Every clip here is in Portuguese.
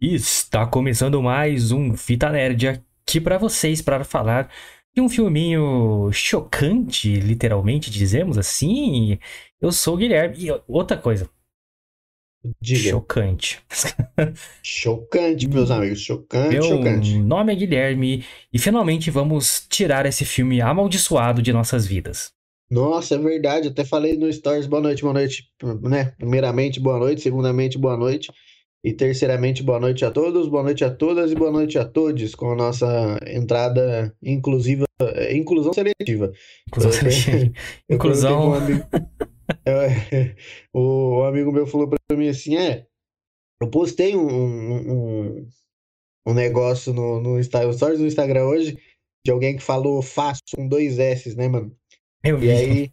Está começando mais um Fita Nerd aqui para vocês para falar de um filminho chocante, literalmente dizemos assim. Eu sou o Guilherme e outra coisa, Diga. chocante. Chocante, meus amigos. Chocante, Meu chocante. nome é Guilherme e finalmente vamos tirar esse filme amaldiçoado de nossas vidas. Nossa, é verdade. Até falei no Stories, boa noite, boa noite, né? Primeiramente, boa noite. Segundamente, boa noite. E terceiramente, boa noite a todos, boa noite a todas e boa noite a todos com a nossa entrada inclusiva, eh, inclusão seletiva. Inclusão. Coloquei Inclusão. um amigo- É, o amigo meu falou pra mim assim, é, eu postei um, um, um- negócio no, no Stories do Instagram hoje de alguém que falou fácil com dois S, né, mano? Eu E vi. aí,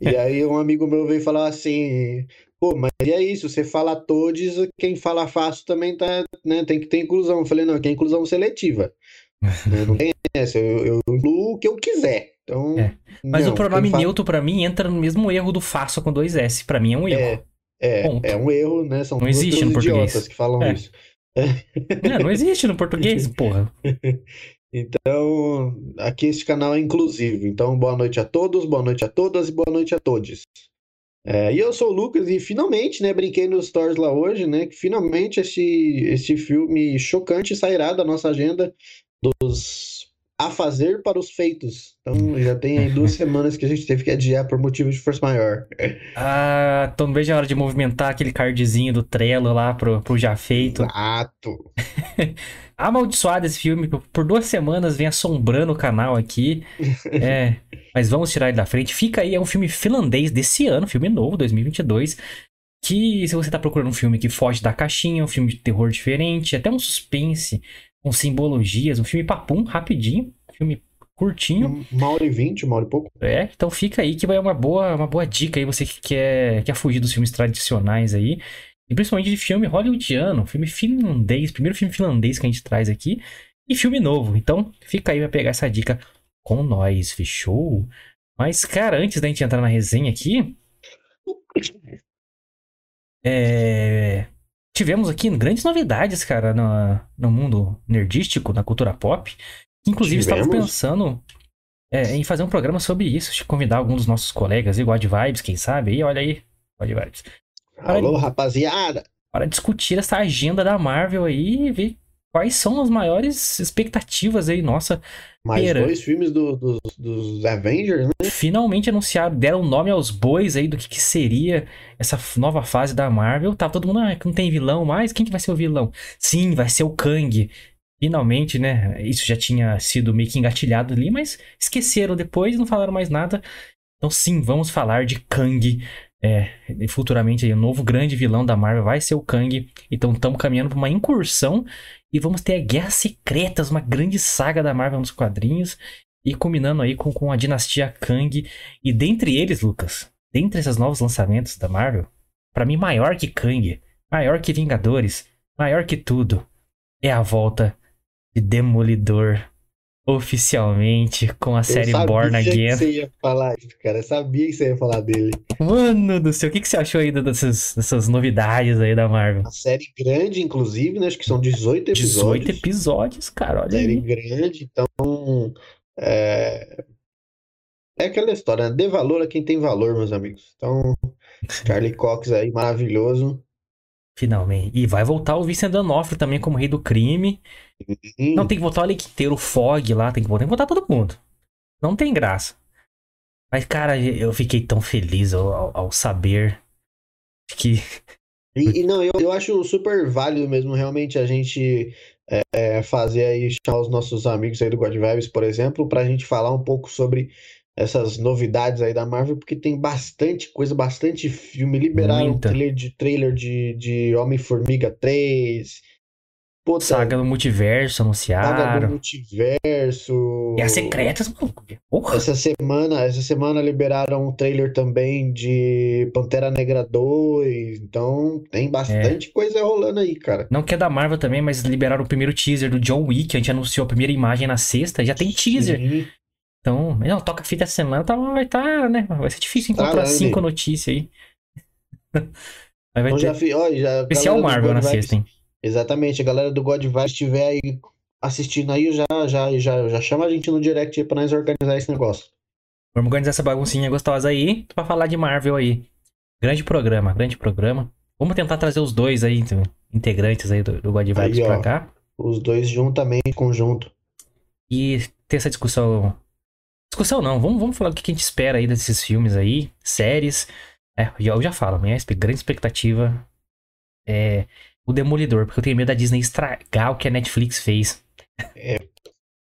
e aí um amigo meu veio falar assim, pô, mas e é isso, você fala todos, quem fala fácil também tá, né, tem que ter inclusão. Eu falei, não, que é inclusão seletiva. né, Não tem essa, eu, eu incluo o que eu quiser. Então, É. Mas não, o pronome fala- neutro pra mim entra no mesmo erro do faço com dois S. Pra mim é um erro. É, Ponto. é um erro, né? São Não existe no português. que falam É. isso. É, não existe no português, porra. Então, aqui este canal é inclusivo. Então, boa noite a todos, boa noite a todas e boa noite a todos. É, e eu sou o Lucas e finalmente, né, brinquei nos stories lá hoje, né, que finalmente este, este filme chocante sairá da nossa agenda dos a fazer para os feitos. Então, já tem aí duas semanas que a gente teve que adiar por motivo de força maior. Ah, então não vejo a hora de movimentar aquele cardzinho do Trello lá pro, pro já feito. Exato. Amaldiçoado esse filme, por- por duas semanas vem assombrando o canal aqui. É, mas vamos tirar ele da frente. Fica aí, é um filme finlandês desse ano, filme novo, 2022. Que se você tá procurando um filme que foge da caixinha, um filme de terror diferente, até um suspense, com simbologias, um filme papum, rapidinho, filme curtinho. Uma hora e vinte, uma hora e pouco. É, então fica aí que vai uma boa, uma boa dica aí, você que quer, quer fugir dos filmes tradicionais aí. E principalmente de filme hollywoodiano, filme finlandês, primeiro filme finlandês que a gente traz aqui. E filme novo. Então fica aí pra pegar essa dica com nós, fechou? Mas, cara, antes da gente entrar na resenha aqui. é, Tivemos aqui grandes novidades, cara, no, no mundo nerdístico, na cultura pop. Inclusive, estávamos Tivemos? pensando é, em fazer um programa sobre isso, de convidar alguns dos nossos colegas, igual de Vibes, quem sabe? Aí, olha aí, God Vibes. Alô, rapaziada. Para discutir essa agenda da Marvel aí e ver quais são as maiores expectativas aí, nossa. Mais Pera. dois filmes do- dos, dos Avengers, né? Finalmente anunciaram, deram nome aos bois aí do que, que seria essa nova fase da Marvel. Tá todo mundo, ah, não tem vilão mais, quem que vai ser o vilão? Sim, vai ser o Kang. Finalmente, né? Isso já tinha sido meio que engatilhado ali, mas esqueceram depois e não falaram mais nada. Então, sim, vamos falar de Kang. É, futuramente aí, o novo grande vilão da Marvel vai ser o Kang. Então, estamos caminhando para uma incursão e vamos ter a Guerras Secretas, uma grande saga da Marvel nos quadrinhos. E combinando aí com, com a dinastia Kang. E dentre eles, Lucas, dentre esses novos lançamentos da Marvel, para mim, maior que Kang, maior que Vingadores, maior que tudo, é a volta de Demolidor oficialmente com a série eu sabia Born que Again. você ia falar isso, cara. Eu sabia que você ia falar dele. Mano do céu, o que, que você achou aí dessas, dessas novidades aí da Marvel? Uma série grande, inclusive, né? Acho que são 18 18 episódios. episódios, cara, olha Série aí. grande, então. É... é aquela história, né? Dê valor a quem tem valor, meus amigos. Então, Charlie Cox aí, maravilhoso. Finalmente. E vai voltar o Vincent D'Onofrio também como rei do crime. Hum, Não, tem que voltar o elenco inteiro, o Fog lá, tem que voltar, tem que voltar todo mundo. Não tem graça. Mas, cara, eu fiquei tão feliz ao, ao- ao saber que. E, e não, eu, eu acho super válido mesmo, realmente, a gente é, fazer aí, chamar os nossos amigos aí do God Vibes, por exemplo, pra gente falar um pouco sobre essas novidades aí da Marvel, porque tem bastante coisa, bastante filme. Liberaram um trailer de, trailer de, de Homem-Formiga 3. Puta, Saga do multiverso Saga do anunciaram. Multiverso. E as secretas, maluco. Porra. Essa semana, essa semana liberaram um trailer também de Pantera Negra 2. Então tem bastante coisa rolando aí, cara. Não que é da Marvel também, mas liberaram o primeiro teaser do John Wick. A gente anunciou a primeira imagem na sexta, já tem teaser. Sim. Então, não, toca fita essa semana, tá, vai estar, né? Vai ser difícil encontrar Estralando. cinco notícias aí. Mas vai Então ter já, ó, já, especial Marvel na sexta, hein? Exatamente, a galera do God Vibes estiver aí assistindo aí, já, já, já, já chama a gente no direct aí pra nós organizar esse negócio. Vamos organizar essa baguncinha gostosa aí pra falar de Marvel aí. Grande programa, grande programa. Vamos tentar trazer os dois aí, então, integrantes aí do, do God Vibes Aí, ó. pra cá. Os dois juntamente, conjunto. E ter essa discussão. Discussão não, vamos, vamos falar o que a gente espera aí desses filmes aí, séries. É, eu já falo, minha grande expectativa é o Demolidor, porque eu tenho medo da Disney estragar o que a Netflix fez.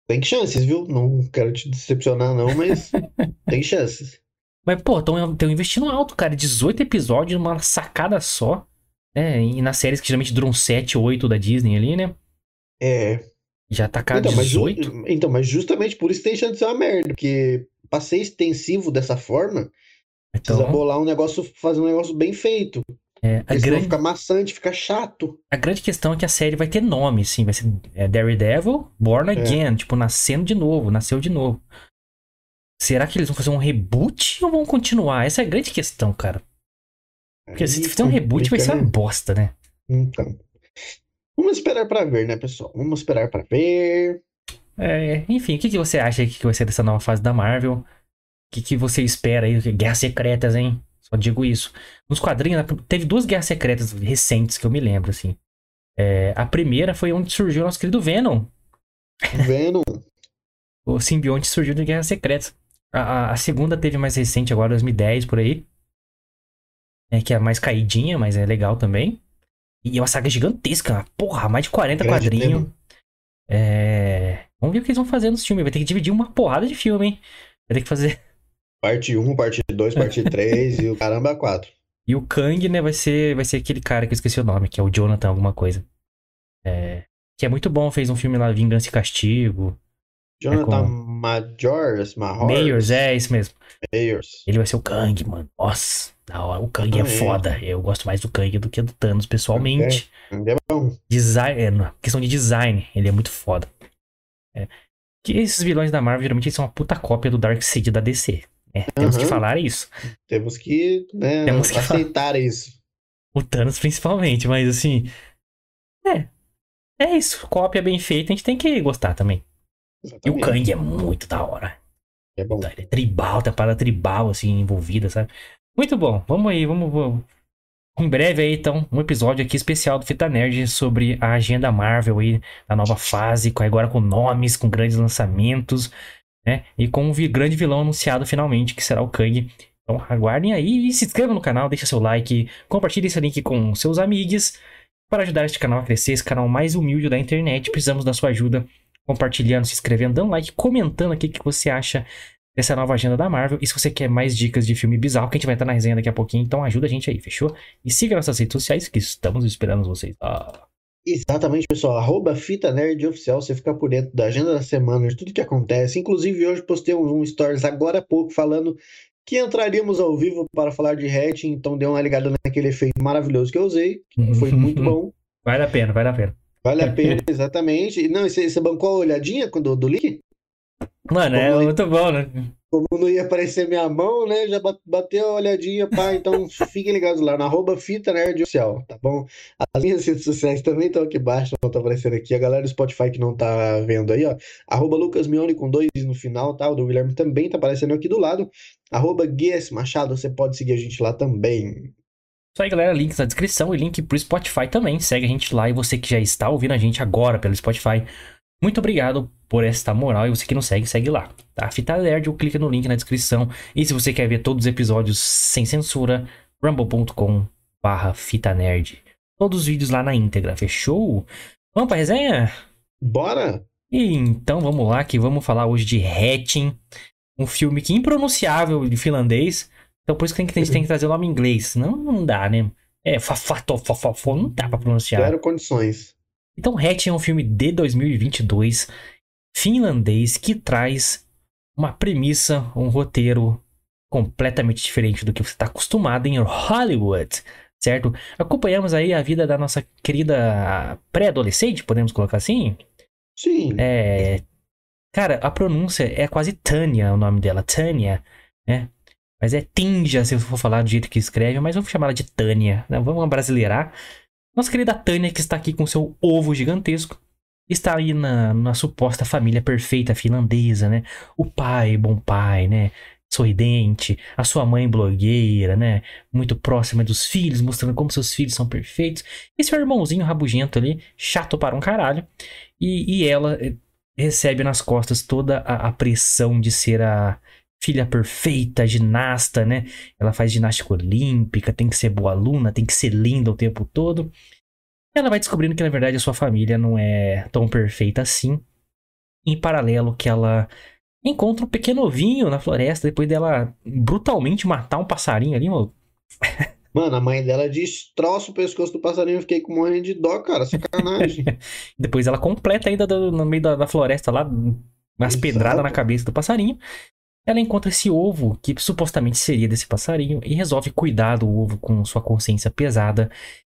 Tem chances, viu? Não quero te decepcionar, não, mas tem chances. Mas, pô, estão investindo alto, cara. 18 episódios numa sacada só. Né? E nas séries que geralmente duram 7 ou 8 da Disney ali, né? É. Já tá cara Então mas, ju- 18. então, mas justamente por isso tem chance de ser uma merda, porque pra ser extensivo dessa forma, precisa Então, bolar um negócio, fazer um negócio bem feito. É, a, grande, fica maçante, fica chato. a grande questão é que a série vai ter nome, sim. Vai ser é, Daredevil, Born É. Again. Tipo, nascendo de novo, nasceu de novo. Será que eles vão fazer um reboot ou vão continuar? Essa é a grande questão, cara. Porque se fizer um reboot vai ser uma né? bosta, né? Então. Vamos esperar pra ver, né, pessoal? Vamos esperar pra ver. É, enfim, o que, que você acha que vai ser dessa nova fase da Marvel? O que, que você espera aí? Guerras secretas, hein? Só digo isso. Nos quadrinhos, teve duas guerras secretas recentes que eu me lembro, assim. É, a primeira foi onde surgiu o nosso querido Venom. Venom. O simbionte surgiu de Guerras Secretas. A, a- a segunda teve mais recente, agora 2010, por aí. É, que é mais caidinha, mas é legal também. E é uma saga gigantesca. Porra, mais de 40 Grande quadrinhos. É... Vamos ver o que eles vão fazer nos filmes. Vai ter que dividir uma porrada de filme, hein? Vai ter que fazer. Parte 1, parte 2, parte 3 e o caramba 4. E o Kang, né, vai ser, vai ser aquele cara que eu esqueci o nome, que é o Jonathan alguma coisa. É... Que é muito bom, fez um filme lá, Vingança e Castigo. Jonathan com- Majors, Mahors. Mayors, é isso mesmo. Mayors. Ele vai ser o Kang, mano. Nossa, da hora. O Kang é Também. foda. Eu gosto mais do Kang do que do Thanos, pessoalmente. É bom. Design, é, questão de design, ele é muito foda. É. Que esses vilões da Marvel geralmente são uma puta cópia do Darkseid da DC. Né? Temos que falar isso. Temos que, né, Temos que aceitar isso. O Thanos principalmente, mas assim. É. É isso. Cópia bem feita, a gente tem que gostar também. E o Exatamente. Kang é muito da hora. É bom. Ele é tribal, tem a parada tribal, assim, envolvida, sabe? Muito bom. Vamos aí, vamos, vamos. Em breve aí, então, um episódio aqui especial do Fita Nerd sobre a agenda Marvel aí, da nova fase, agora com nomes, com grandes lançamentos, né? E com vi- grande vilão anunciado finalmente, que será o Kang. Então aguardem aí e se inscrevam no canal, deixa seu like, compartilhe esse link com seus amigos para ajudar este canal a crescer, esse canal mais humilde da internet. Precisamos da sua ajuda compartilhando, se inscrevendo, dando like, comentando aqui o que você acha dessa nova agenda da Marvel. E se você quer mais dicas de filme bizarro, que a gente vai estar na resenha daqui a pouquinho, então ajuda a gente aí, fechou? E siga nossas redes sociais que estamos esperando vocês. Ah, Exatamente, pessoal. Arroba Fita Nerd Oficial. Você fica por dentro da agenda da semana, de tudo que acontece. Inclusive, hoje postei um, stories agora há pouco falando que entraríamos ao vivo para falar de hatching. Então, dê uma ligada naquele efeito maravilhoso que eu usei. que Foi muito bom. vale a pena, vale a pena. Vale a pena, exatamente. Não, você, você bancou a olhadinha quando, do link? Mano, é Como- muito bom, né? Como não ia aparecer minha mão, né? Já ba- bateu a olhadinha, pá. Então fiquem ligados lá, na arroba Fita Nerd Oficial, tá bom? As minhas redes sociais também estão aqui embaixo, não estão aparecendo aqui. A galera do Spotify que não tá vendo aí, ó. Arroba Lucas Mione com dois no final, tá? O do Guilherme também tá aparecendo aqui do lado. Arroba Guies Machado, você pode seguir a gente lá também. Isso aí, galera. Links na descrição e link pro Spotify também. Segue a gente lá e você que já está ouvindo a gente agora pelo Spotify. Muito obrigado por esta moral. E você que não segue, segue lá. Tá? Fita Nerd, ou clica no link na descrição. E se você quer ver todos os episódios sem censura, rumble.com barra Fita Nerd. Todos os vídeos lá na íntegra, fechou? Vamos pra resenha? Bora? E então vamos lá, que vamos falar hoje de Hatching, um filme que é impronunciável de finlandês. Então por isso que a gente tem que trazer o nome em inglês. Senão não dá, né? É, fafato, fafafo, não dá pra pronunciar. Zero condições. Então Hatching é um filme de 2022, finlandês, que traz uma premissa, um roteiro completamente diferente do que você está acostumado em Hollywood, certo? Acompanhamos aí a vida da nossa querida pré-adolescente, podemos colocar assim? Sim. É. Cara, a pronúncia é quase Tânia o nome dela, Tânia, né? Mas é Tinja, se eu for falar do jeito que escreve, mas vamos chamar ela de Tânia, né? Vamos brasileirar. Nossa querida Tânia, que está aqui com seu ovo gigantesco, está aí na, na suposta família perfeita finlandesa, né? O pai, bom pai, né? Sorridente, a sua mãe blogueira, né? Muito próxima dos filhos, mostrando como seus filhos são perfeitos. E seu irmãozinho rabugento ali, chato para um caralho. E, e ela eh, recebe nas costas toda a, a pressão de ser a filha perfeita, ginasta, né? Ela faz ginástica olímpica, tem que ser boa aluna, tem que ser linda o tempo todo. Ela vai descobrindo que na verdade a sua família não é tão perfeita assim. Em paralelo que ela encontra um pequeno ovinho na floresta depois dela brutalmente matar um passarinho ali, mano. Mano, a mãe dela destroça o pescoço do passarinho. Eu fiquei com morrendo de dó, cara. Sacanagem. depois ela completa ainda do, no meio da, da, floresta lá, umas pedradas na cabeça do passarinho. Ela encontra esse ovo, que supostamente seria desse passarinho, e resolve cuidar do ovo com sua consciência pesada.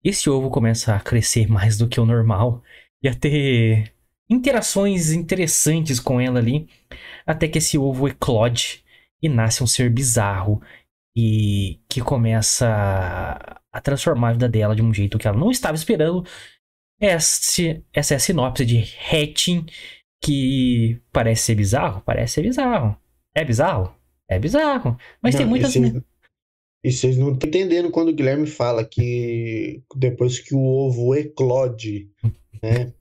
Esse ovo começa a crescer mais do que o normal e a ter interações interessantes com ela ali, até que esse ovo eclode e nasce um ser bizarro e que começa a transformar a vida dela de um jeito que ela não estava esperando. Este, essa é a sinopse de Hatching, que parece ser bizarro, parece ser bizarro. É bizarro? É bizarro. Mas não, tem muitas. Esse... E vocês não estão entendendo quando o Guilherme fala que depois que o ovo eclode, né?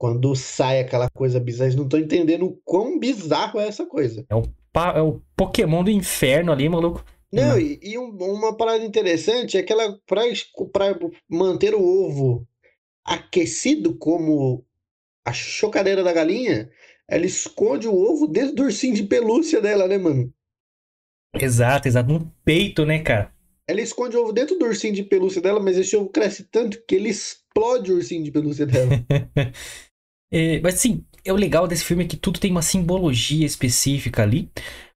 quando sai aquela coisa bizarra, eles não estão entendendo o quão bizarro é essa coisa. É o, é o Pokémon do inferno ali, maluco. Não, e, e um, uma parada interessante é que ela, para manter o ovo aquecido como a chocadeira da galinha, ela esconde o ovo dentro do ursinho de pelúcia dela, né, mano? Exato, exato. No peito, né, cara? Ela esconde o ovo dentro do ursinho de pelúcia dela, mas esse ovo cresce tanto que ele explode o ursinho de pelúcia dela. é, mas assim, é o legal desse filme é que tudo tem uma simbologia específica ali.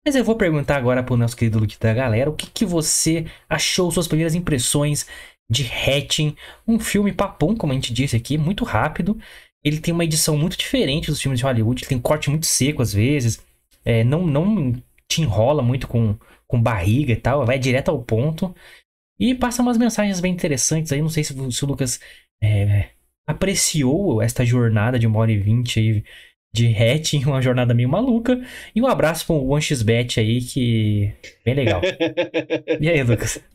Mas eu vou perguntar agora pro nosso querido Luke da galera, o que, que você achou, suas primeiras impressões de Hatching, um filme papum, como a gente disse aqui, muito rápido. Ele tem uma edição muito diferente dos filmes de Hollywood, ele tem corte muito seco às vezes, é, não, não te enrola muito com, com barriga e tal, vai direto ao ponto. E passa umas mensagens bem interessantes aí. Não sei se, se o Lucas é, apreciou esta jornada de uma hora e vinte aí de hatching, uma jornada meio maluca. E um abraço pro OneXBet aí, que. Bem legal. e aí, Lucas?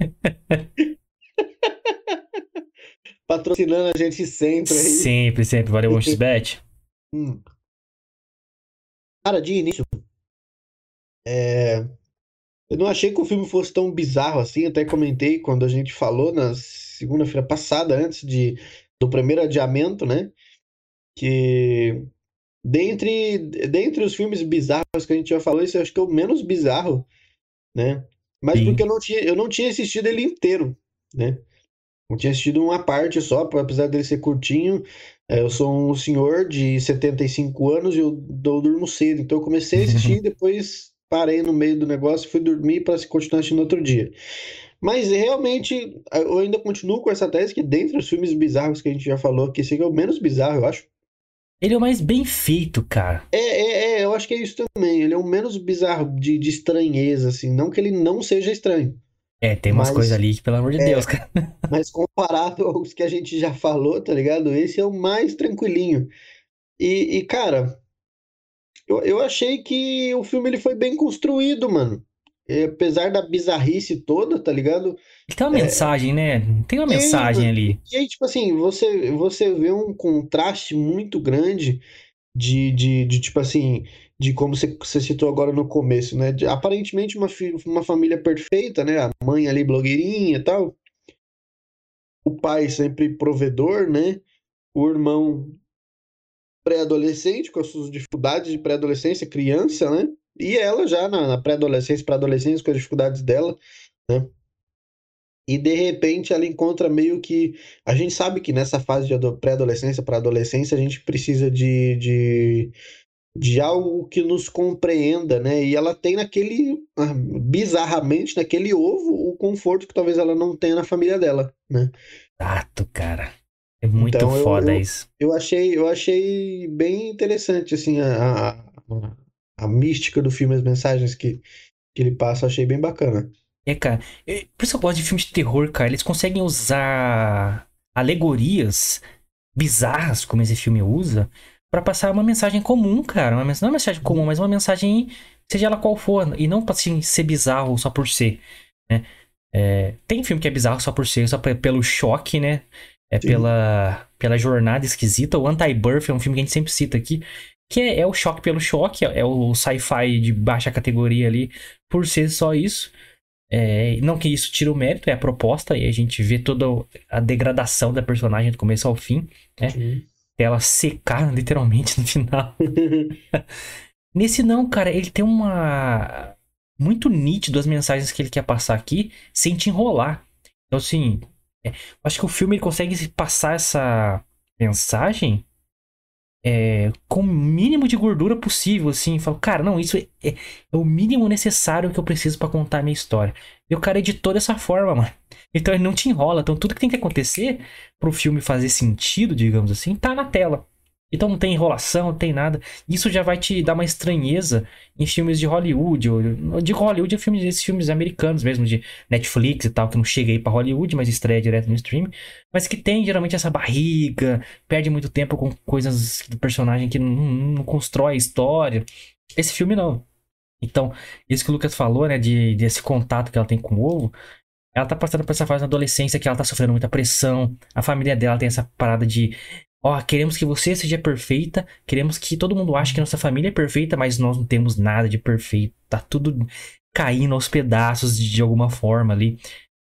Patrocinando a gente sempre aí. Sempre, sempre. Valeu, OneXBet. hum. Cara, de início, é... Eu não achei que o filme fosse tão bizarro assim, até comentei quando a gente falou na segunda-feira passada, antes de, do primeiro adiamento, né? Que dentre, dentre os filmes bizarros que a gente já falou, esse eu acho que é o menos bizarro, né? Mas Sim. porque eu não, tinha, eu não tinha assistido ele inteiro, né? Eu tinha assistido uma parte só, apesar dele ser curtinho. É, eu sou um senhor de 75 anos e eu, eu durmo cedo, então eu comecei a assistir e depois parei no meio do negócio, fui dormir para continuar assistindo outro dia. Mas realmente, eu ainda continuo com essa tese que dentre os filmes bizarros que a gente já falou, que esse aqui é o menos bizarro, eu acho. Ele é o mais bem feito, cara. É, é, é, eu acho que é isso também. Ele é o menos bizarro de, de estranheza, assim. Não que ele não seja estranho. É, tem umas coisas ali que, pelo amor de é, Deus, cara. Mas comparado aos que a gente já falou, tá ligado? Esse é o mais tranquilinho. E, e cara, eu, eu achei que o filme ele foi bem construído, mano. E, apesar da bizarrice toda, tá ligado? Tem uma é, mensagem, né? Tem uma mensagem ali. E aí, tipo assim, você, você vê um contraste muito grande de, de, de tipo assim, de como você, você citou agora no começo, né? De, aparentemente uma, uma família perfeita, né? A mãe ali blogueirinha e tal. O pai sempre provedor, né? O irmão pré-adolescente, com as suas dificuldades de pré-adolescência, criança, né? E ela já na, na pré-adolescência, para adolescência, com as dificuldades dela, né? E de repente ela encontra meio que. A gente sabe que nessa fase de pré-adolescência para adolescência a gente precisa de, de, de algo que nos compreenda, né? E ela tem naquele. Ah, bizarramente, naquele ovo, o conforto que talvez ela não tenha na família dela, né? Exato, cara. É muito então, foda eu, isso. Eu achei, eu achei bem interessante, assim, a, a, a, mística do filme, as mensagens que, que ele passa, achei bem bacana. É, cara, por isso eu gosto de filmes de terror, cara. Eles conseguem usar alegorias bizarras, como esse filme usa, para passar uma mensagem comum, cara. Uma, não é uma mensagem comum, mas uma mensagem, seja ela qual for, e não pra assim, ser bizarro só por ser, né? É, tem filme que é bizarro só por ser, só pelo choque, né? É pela, pela jornada esquisita. O Anti-Birth é um filme que a gente sempre cita aqui. Que é, é o choque pelo choque, é o sci-fi de baixa categoria ali, por ser só isso. É, não que isso tire o mérito, é a proposta, e a gente vê toda a degradação da personagem do começo ao fim, né? Sim. Ela secar literalmente no final. Nesse não, cara, ele tem uma. Muito nítido as mensagens que ele quer passar aqui, sem te enrolar. Então, assim, é, acho que o filme consegue passar essa mensagem é, com o mínimo de gordura possível, assim. Falo, cara, não, isso é, é, é o mínimo necessário que eu preciso para contar a minha história. E o cara editou dessa forma, mano. Então ele não te enrola. Então tudo que tem que acontecer pro filme fazer sentido, digamos assim, tá na tela. Então não tem enrolação, não tem nada. Isso já vai te dar uma estranheza em filmes de Hollywood. Ou, de Hollywood é filmes, esses filmes americanos mesmo, de Netflix e tal, que não chega aí pra Hollywood, mas estreia direto no stream. Mas que tem geralmente essa barriga, perde muito tempo com coisas do personagem que não, não constrói a história. Esse filme não. Então, isso que o Lucas falou, né, de, desse contato que ela tem com o ovo, ela tá passando por essa fase na adolescência que ela tá sofrendo muita pressão. A família dela tem essa parada de Ó, queremos que você seja perfeita, queremos que todo mundo ache que nossa família é perfeita, mas nós não temos nada de perfeito. Tá tudo caindo aos pedaços de alguma forma ali.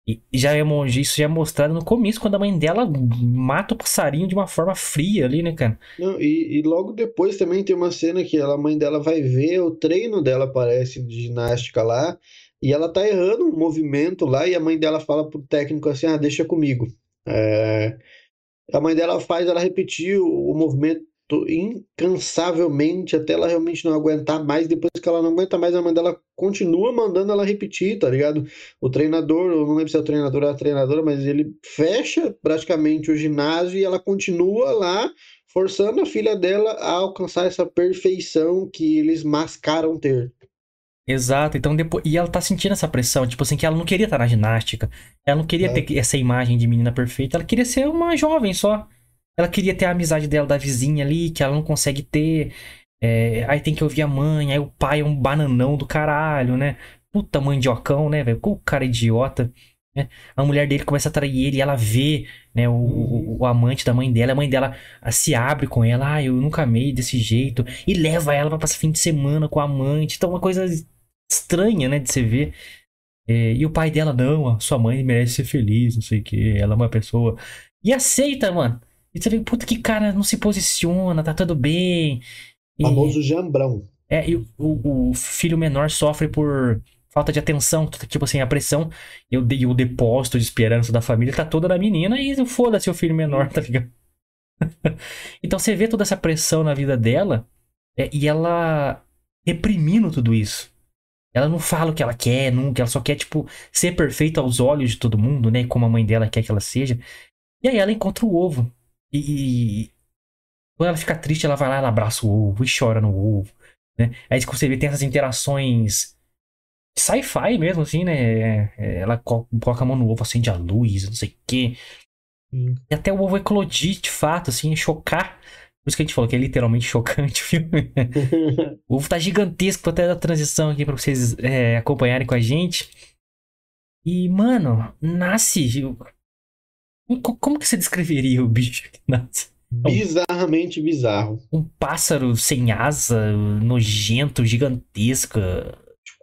E já é, isso já é mostrado no começo, quando a mãe dela mata o passarinho de uma forma fria ali, né, cara? Não, e, e logo depois também tem uma cena que a mãe dela vai ver o treino dela, parece, de ginástica lá, e ela tá errando um movimento lá, e a mãe dela fala pro técnico assim: ah, deixa comigo. É a mãe dela faz ela repetir o, movimento incansavelmente até ela realmente não aguentar mais. Depois que ela não aguenta mais, a mãe dela continua mandando ela repetir, tá ligado? O treinador, eu não lembro se é o treinador ou a treinadora, mas ele fecha praticamente o ginásio e ela continua lá forçando a filha dela a alcançar essa perfeição que eles mascaram ter. Exato, então depois. E ela tá sentindo essa pressão, tipo assim, que ela não queria estar na ginástica. Ela não queria é. ter essa imagem de menina perfeita, ela queria ser uma jovem só. Ela queria ter a amizade dela da vizinha ali, que ela não consegue ter. É, aí tem que ouvir a mãe, aí o pai é um bananão do caralho, né? Puta mandiocão, né, velho? O cara idiota. Né? A mulher dele começa a atrair ele e ela vê né, o, o, o, amante da mãe dela. A mãe dela se abre com ela. Ah, eu nunca amei desse jeito. E leva ela pra passar fim de semana com a amante. Então, uma coisa estranha, né, de se ver. É, e o pai dela, não, a sua mãe merece ser feliz, não sei o que, ela é uma pessoa. E aceita, mano. E você vê, puta, que cara não se posiciona, tá tudo bem. E, famoso jambrão. É, e o, o, filho menor sofre por falta de atenção, tipo assim, a pressão e o, o depósito de esperança da família tá toda na menina e foda-se o filho menor, tá ligado? então você vê toda essa pressão na vida dela é, e ela reprimindo tudo isso. Ela não fala o que ela quer, nunca. Ela só quer, tipo, ser perfeita aos olhos de todo mundo, né? Como a mãe dela quer que ela seja. E aí ela encontra o ovo. E. Quando ela fica triste, ela vai lá, ela abraça o ovo e chora no ovo. Né? Aí você vê, tem essas interações sci-fi mesmo, assim, né? É, ela coloca a mão no ovo, acende a luz, não sei o quê. E até o ovo eclodir, de fato, assim, chocar. Por isso que a gente falou que é literalmente chocante o filme. o ovo tá gigantesco até da transição aqui pra vocês é, acompanharem com a gente. E, mano, nasce. Como que você descreveria o bicho que nasce? É Bizarramente bizarro. Um pássaro sem asa, nojento, gigantesco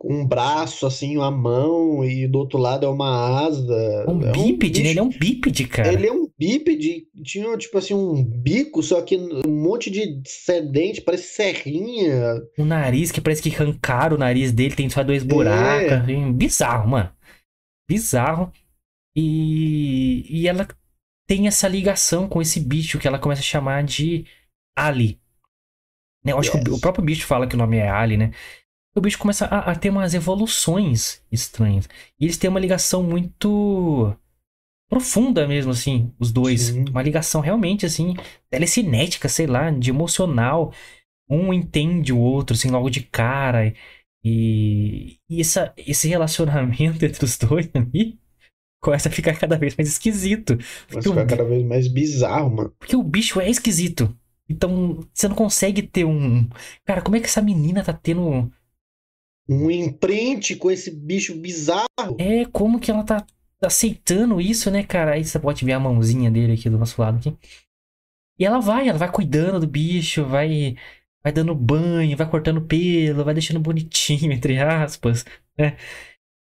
um braço, assim, uma mão, e do outro lado é uma asa. Um é bípede, um né? Ele é um bípede, cara. Ele é um bípede, tinha, tipo assim, um bico, só que um monte de sedente, parece serrinha. Um nariz que parece que arrancaram o nariz dele, tem só dois buracos. É. Assim, bizarro, mano. Bizarro. E, e ela tem essa ligação com esse bicho que ela começa a chamar de Ali. Né, eu acho yes. que o, o próprio bicho fala que o nome é Ali, né? o bicho começa a, a, ter umas evoluções estranhas. E eles têm uma ligação muito profunda mesmo, assim, os dois. Sim. Uma ligação realmente, assim, telecinética, sei lá, de emocional. Um entende o outro, assim, logo de cara. E, e essa, esse relacionamento entre os dois ali começa a ficar cada vez mais esquisito. Começa a ficar cada vez mais bizarro, mano. Porque o bicho é esquisito. Então, você não consegue ter um. Cara, como é que essa menina tá tendo. Um imprint com esse bicho bizarro. É, como que ela tá aceitando isso, né, cara? Aí você pode ver a mãozinha dele aqui do nosso lado aqui. E ela vai, ela vai cuidando do bicho, vai vai dando banho, vai cortando pelo, vai deixando bonitinho, entre aspas, né?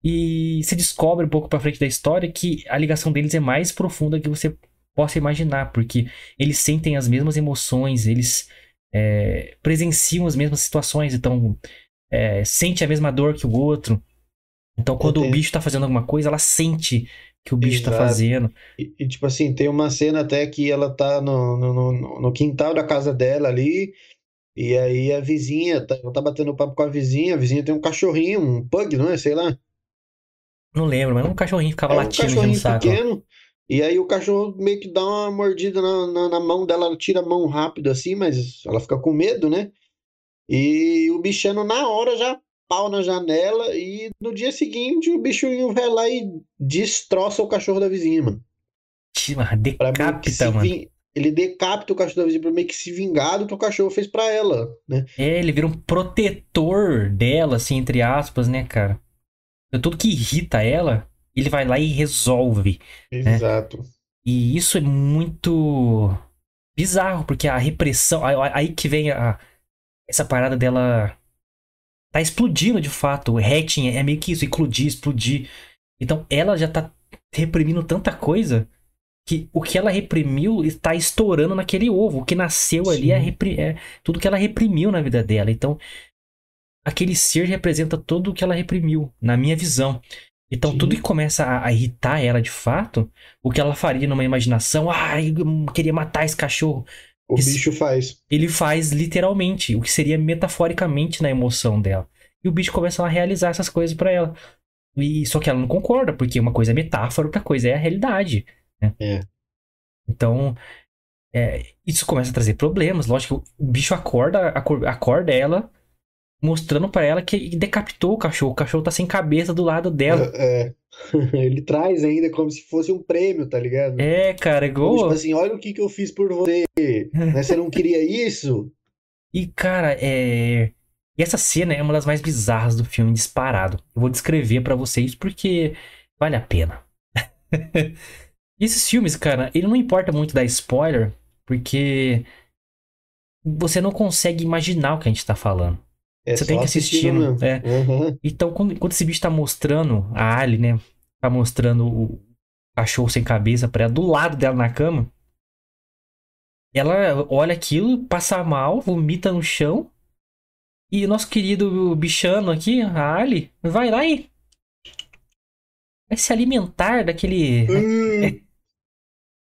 E se descobre um pouco pra frente da história que a ligação deles é mais profunda que você possa imaginar, porque eles sentem as mesmas emoções, eles é, presenciam as mesmas situações, então é, sente a mesma dor que o outro. Então, quando o bicho tá fazendo alguma coisa, ela sente que o bicho tá Exato. tá fazendo. E, e, tipo assim, tem uma cena até que ela tá no, no, no, no quintal da casa dela ali, e aí a vizinha, tá, ela tá batendo papo com a vizinha, a vizinha tem um cachorrinho, um pug, não é? Sei lá. Não lembro, mas um cachorrinho ficava é um latindo cachorrinho no saco. pequeno. E aí o cachorro meio que dá uma mordida na, na, na, mão dela, ela tira a mão rápido assim, mas ela fica com medo, né? E o bichano na hora já pau na janela e no dia seguinte o bichinho vai lá e destroça o cachorro da vizinha, mano. Decapita, mano ele decapita o cachorro da vizinha pra meio que se vingar do que o cachorro fez para ela, né? É, ele vira um protetor dela, assim, entre aspas, né, cara? Então, tudo que irrita ela, ele vai lá e resolve. Né? Exato. Né? E isso é muito bizarro, porque a repressão. Aí que vem a, essa parada dela. Tá explodindo de fato. O hatching é meio que isso, eclodir, explodir. Então ela já tá reprimindo tanta coisa que o que ela reprimiu está estourando naquele ovo. O que nasceu Sim. ali é, é, tudo que ela reprimiu na vida dela. Então, aquele ser representa tudo o que ela reprimiu, na minha visão. Então, Sim. tudo que começa a, a, irritar ela de fato, o que ela faria numa imaginação, ah, eu queria matar esse cachorro. O esse, bicho faz. Ele faz literalmente, o que seria metaforicamente na emoção dela. E o bicho começa a realizar essas coisas para ela. E só que ela não concorda, porque uma coisa é metáfora, outra coisa é a realidade. Né? É. Então, é, isso começa a trazer problemas. Lógico, o bicho acorda, acorda ela, mostrando para ela que decapitou o cachorro. O cachorro tá sem cabeça do lado dela. É, é. ele traz ainda como se fosse um prêmio, tá ligado? É, cara, igual. Tipo assim, olha o que, que eu fiz por você. Né? Você não queria isso? E, cara, é. E essa cena é uma das mais bizarras do filme, disparado. Eu vou descrever para vocês porque vale a pena. Esses filmes, cara, ele não importa muito dar spoiler, porque você não consegue imaginar o que a gente tá falando. É você tem que assistir. É. Uhum. Então, quando, quando, esse bicho tá mostrando a Ali, né? Tá mostrando o cachorro sem cabeça pra ela, do lado dela na cama. Ela olha aquilo, passa mal, vomita no chão. E o nosso querido bichano aqui, a Ali, vai lá e. Vai se alimentar daquele.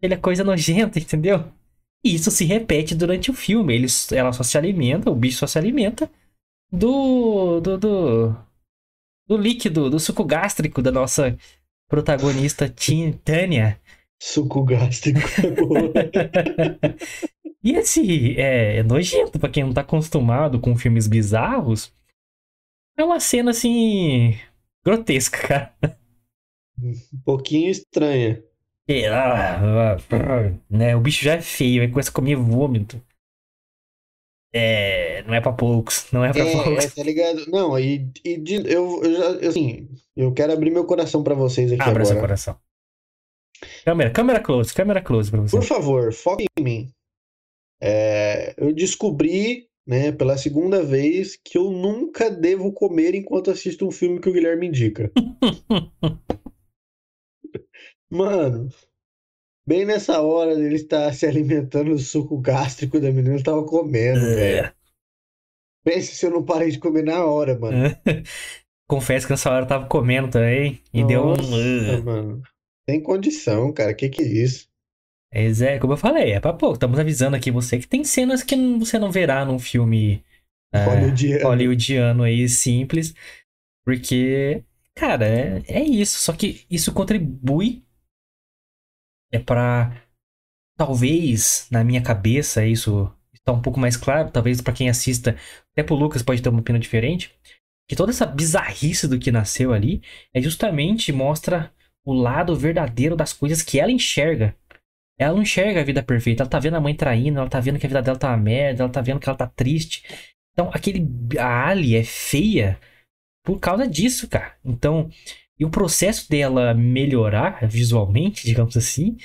Ele é coisa nojenta, entendeu? E isso se repete durante o filme. Eles, ela só se alimenta, o bicho só se alimenta do, do, do, do líquido, do suco gástrico da nossa protagonista Tânia. Suco gástrico. e esse é, é nojento para quem não tá acostumado com filmes bizarros. É uma cena assim grotesca, cara. Um pouquinho estranha. Ah, né? O bicho já é feio, aí começa a comer vômito. É, não é pra poucos, não é pra é, poucos. É, tá ligado? Não, e, e de, eu, eu já, assim, eu quero abrir meu coração pra vocês aqui Abra agora. seu coração. Câmera, câmera close, câmera close pra você. Por favor, foque em mim. É, eu descobri, né, pela segunda vez, que eu nunca devo comer enquanto assisto um filme que o Guilherme indica. Mano, bem nessa hora ele está se alimentando do suco gástrico da menina, ele tava comendo, é. velho. Pense se eu não parei de comer na hora, mano. Confesso que nessa hora eu tava comendo também e Nossa, deu um. mano. Tem condição, cara. Que que é isso? É, como eu falei, é pra pouco. Estamos avisando aqui você que tem cenas que você não verá num filme é, hollywoodiano. hollywoodiano aí simples. Porque, cara, é, é isso. Só que isso contribui é para talvez na minha cabeça isso está um pouco mais claro, talvez para quem assista, até pro Lucas pode ter uma opinião diferente, que toda essa bizarrice do que nasceu ali é justamente mostra o lado verdadeiro das coisas que ela enxerga. Ela não enxerga a vida perfeita. Ela tá vendo a mãe traindo, ela tá vendo que a vida dela tá uma merda, ela tá vendo que ela tá triste. Então, aquele. A Ali é feia por causa disso, cara. Então, e o processo dela melhorar visualmente, digamos assim,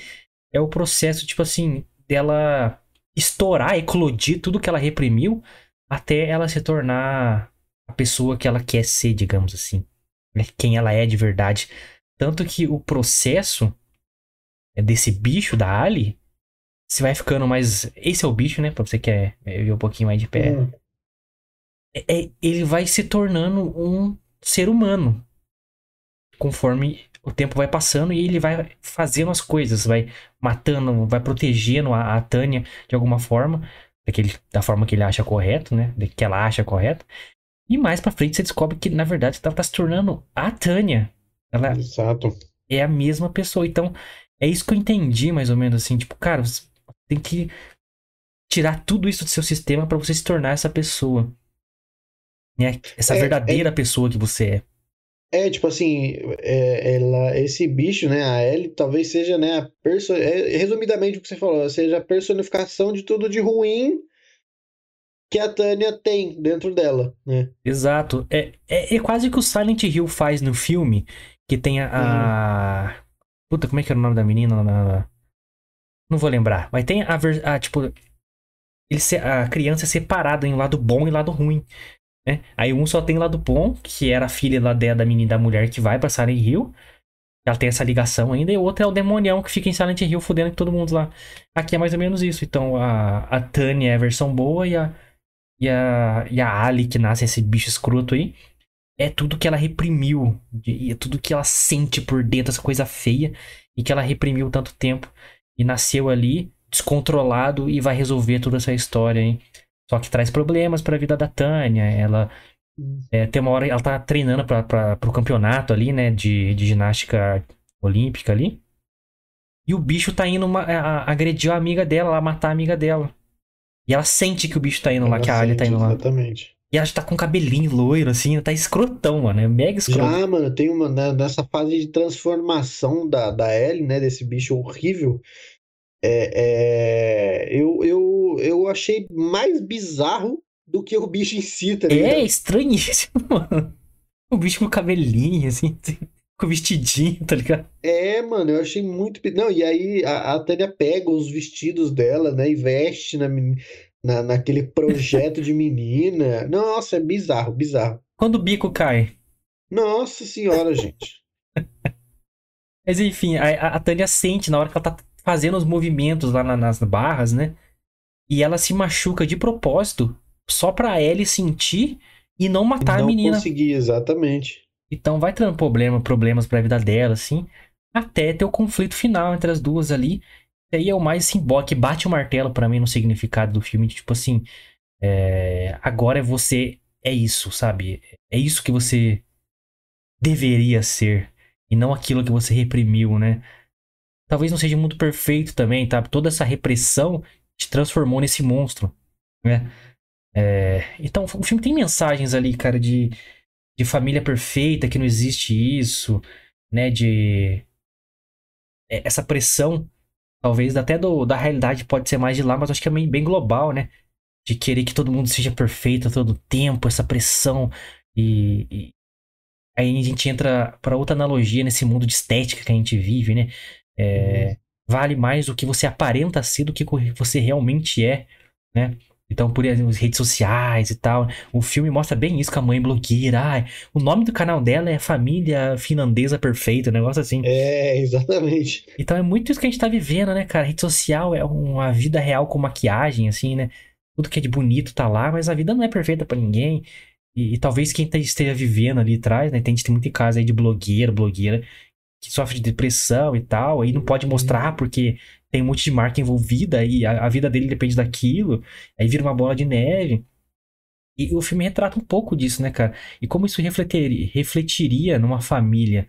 é o processo, tipo assim, dela estourar, eclodir tudo que ela reprimiu até ela se tornar a pessoa que ela quer ser, digamos assim. Né? Quem ela é de verdade. Tanto que o processo desse bicho da Ali, você vai ficando mais. Esse é o bicho, né? Pra você que quer ver um pouquinho mais de pé. Hum. É, ele vai se tornando um ser humano. Conforme o tempo vai passando e ele vai fazendo as coisas, vai matando, vai protegendo a, a Tânia de alguma forma, daquele, da forma que ele acha correto, né? Que ela acha correto. E mais pra frente você descobre que, na verdade, ela tá se tornando a Tânia. Ela Exato. é a mesma pessoa. Então, é isso que eu entendi, mais ou menos assim. Tipo, cara, você tem que tirar tudo isso do seu sistema para você se tornar essa pessoa. Né? Essa é, verdadeira é... pessoa que você é. É, tipo assim, é, ela, esse bicho, né, a Ellie, talvez seja, né, a perso... É, resumidamente o que você falou, seja a personificação de tudo de ruim que a Tânia tem dentro dela, né? Exato. É, é, é quase que o Silent Hill faz no filme, que tem a... a... Puta, como é que era o nome da menina? Não vou lembrar. Mas tem a, a tipo... Ele, a criança é separada em lado bom e lado ruim. Né? Aí um só tem lado bom, que era a filha lá da menina da mulher que vai pra Silent Hill. Ela tem essa ligação ainda. E o outro é o demonião que fica em Silent Hill fudendo com todo mundo lá. Aqui é mais ou menos isso. Então a, a Tânia é a versão boa e a, e a, e a Ali, que nasce esse bicho escroto aí, é tudo que ela reprimiu. E é tudo que ela sente por dentro, essa coisa feia. E que ela reprimiu tanto tempo. E nasceu ali, descontrolado, e vai resolver toda essa história, hein? Só que traz problemas para a vida da Tânia. Ela é, tem uma hora ela tá treinando para o campeonato ali, né, de, de ginástica olímpica ali. E o bicho tá indo uma, a, agredir a amiga dela, lá matar a amiga dela. E ela sente que o bicho tá indo ela lá, que a Ali tá indo lá. Exatamente. E ela tá com cabelinho loiro, assim, tá escrotão, mano. É mega escroto. Já, mano, tem uma. Né, nessa fase de transformação da, da Ellie, né? Desse bicho horrível. É, é, eu, eu, eu achei mais bizarro do que o bicho em si, tá ligado? É estranhíssimo, mano. O bicho com cabelinho, assim, com vestidinho, tá ligado? É, mano, eu achei muito. Não, e aí a, a Tânia pega os vestidos dela, né, e veste na, na, naquele projeto de menina. Nossa, é bizarro, bizarro. Quando o bico cai? Nossa senhora, gente. Mas enfim, a, a Tânia sente na hora que ela tá fazendo os movimentos lá na, nas barras, né? E ela se machuca de propósito só pra Ellie sentir e não matar não a menina. Não conseguir, exatamente. Então vai tendo problema, problemas pra vida dela, assim, até ter o conflito final entre as duas ali. E aí é o mais simbólico, que bate o martelo para mim no significado do filme, tipo assim, é... agora você é isso, sabe? É isso que você deveria ser e não aquilo que você reprimiu, né? Talvez não seja mundo perfeito também, tá? Toda essa repressão te transformou nesse monstro, né? É, então, o filme tem mensagens ali, cara, de, de família perfeita, que não existe isso, né? De. É, essa pressão, talvez até do, da realidade pode ser mais de lá, mas acho que é bem, bem global, né? De querer que todo mundo seja perfeito a todo tempo, essa pressão. E, e... aí a gente entra para outra analogia nesse mundo de estética que a gente vive, né? É, uhum. Vale mais o que você aparenta ser do que você realmente é, né? Então, por exemplo, as redes sociais e tal. O filme mostra bem isso com a mãe blogueira. Ah, o nome do canal dela é Família Finlandesa Perfeita, um negócio assim. É, exatamente. Então é muito isso que a gente tá vivendo, né, cara? A rede social é uma vida real com maquiagem, assim, né? Tudo que é de bonito tá lá, mas a vida não é perfeita para ninguém. E, e, talvez quem esteja vivendo ali atrás, né? Tem, tem muito caso aí de blogueiro, blogueira, que sofre de depressão e tal, aí não pode mostrar uhum. porque tem um monte de marca envolvida e a, a vida dele depende daquilo, aí vira uma bola de neve. E o filme retrata um pouco disso, né, cara? E como isso refletiria, refletiria numa família,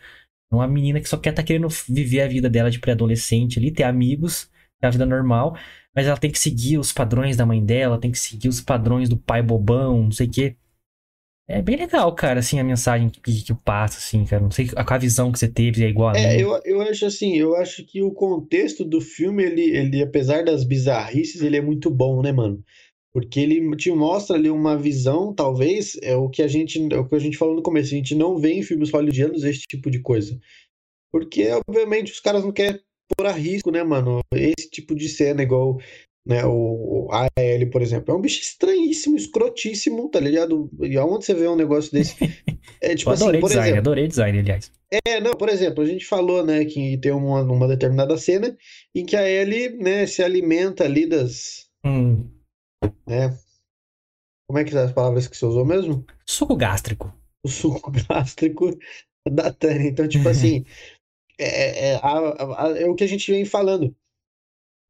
numa menina que só quer estar tá querendo viver a vida dela de pré-adolescente ali, ter amigos, ter a vida normal, mas ela tem que seguir os padrões da mãe dela, tem que seguir os padrões do pai bobão, não sei o quê. É bem legal, cara, assim, a mensagem que, que passa, assim, cara. Não sei a, a visão que você teve é igual a É, minha. eu, eu acho assim, eu acho que o contexto do filme, ele, ele, apesar das bizarrices, ele é muito bom, né, mano? Porque ele te mostra ali uma visão, talvez, é o que a gente, é o que a gente falou no começo, a gente não vê em filmes hollywoodianos esse tipo de coisa. Porque, obviamente, os caras não querem pôr a risco, né, mano? Esse tipo de cena, igual né, o, a Ellie, por exemplo, é um bicho estranhíssimo, escrotíssimo, tá ligado? E aonde você vê um negócio desse? É tipo Eu adorei assim, por design, exemplo. adorei design, aliás. É, não, por exemplo, a gente falou, né, que tem uma, uma determinada cena em que a Ellie, né, se alimenta ali das, Hum, né, como é que são as palavras que você usou mesmo? suco gástrico. O suco gástrico da Tânia. Então, tipo assim, é, é, a- a- é o que a gente vem falando.